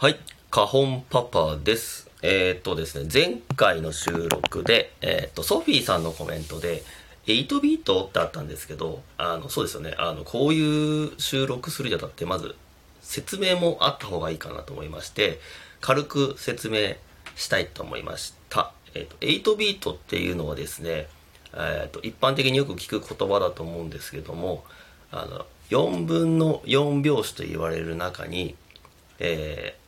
はい、カホンパパです。えーっとですね、前回の収録で、えーっと、ソフィーさんのコメントで、8ビートってあったんですけど、あの、そうですよね、あの、こういう収録するにあたって、まず、説明もあった方がいいかなと思いまして、軽く説明したいと思いました。えーっと、8ビートっていうのはですね、えっと、一般的によく聞く言葉だと思うんですけども、あの、4分の4拍子と言われる中に、えー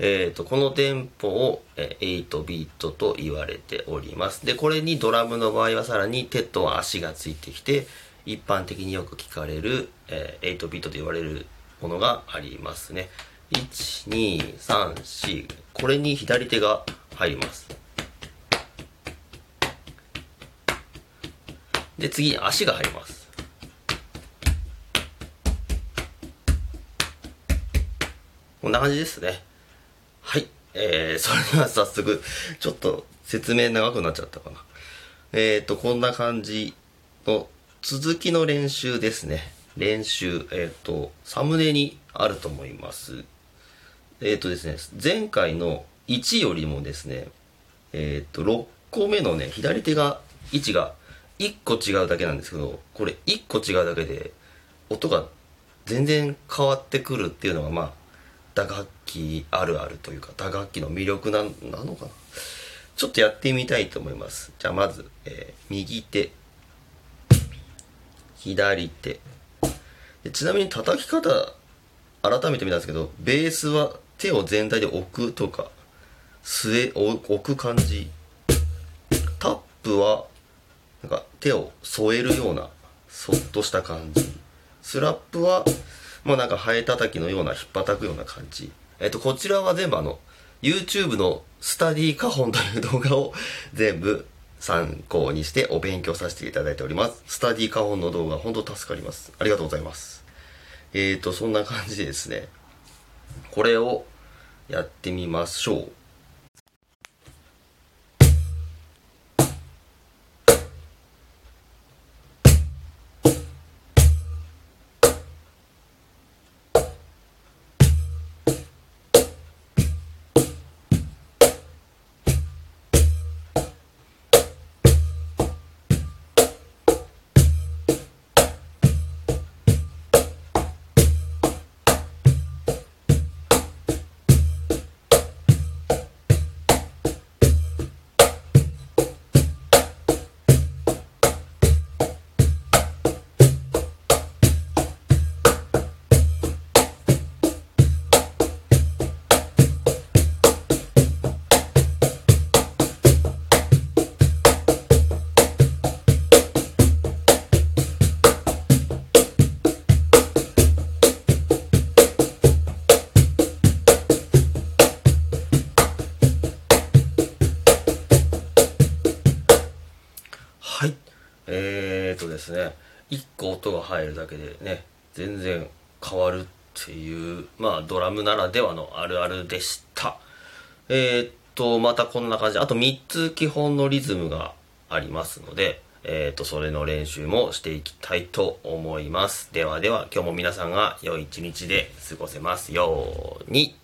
えー、とこのテンポを、8ビートと言われております。でこれにドラムの場合はさらに手と足がついてきて一般的によく聞かれる、えー8ビートと言われるものがありますね。1234これに左手が入ります。で次に足が入ります。こんな感じですね。えー、それでは早速、ちょっと説明長くなっちゃったかな。えーと、こんな感じの続きの練習ですね。練習、えーと、サムネにあると思います。えーとですね、前回の1よりもですね、えーと、6個目のね、左手が、位置が1個違うだけなんですけど、これ1個違うだけで、音が全然変わってくるっていうのがまあ打楽器あるあるというか打楽器の魅力ななのかな？ちょっとやってみたいと思います。じゃあまず、えー右手左手。でちなみに叩き方改めて見たんですけどベースは手を全体で置くとか据え置く感じ。タップはなんか手を添えるようなそっとした感じ。スラップはもうなんかハエ叩きのような引っ叩くような感じ。えっとこちらは全部あの YouTube のスタディカホンという動画を全部参考にしてお勉強させていただいております。スタディカホンの動画本当助かります。ありがとうございます。えーとそんな感じでですね。これをやってみましょう。えーとですね1個音が入るだけでね全然変わるっていうまあドラムならではのあるあるでした。えーっとまたこんな感じ。あと3つ基本のリズムがありますのでえーっとそれの練習もしていきたいと思います。ではでは今日も皆さんが良い一日で過ごせますように。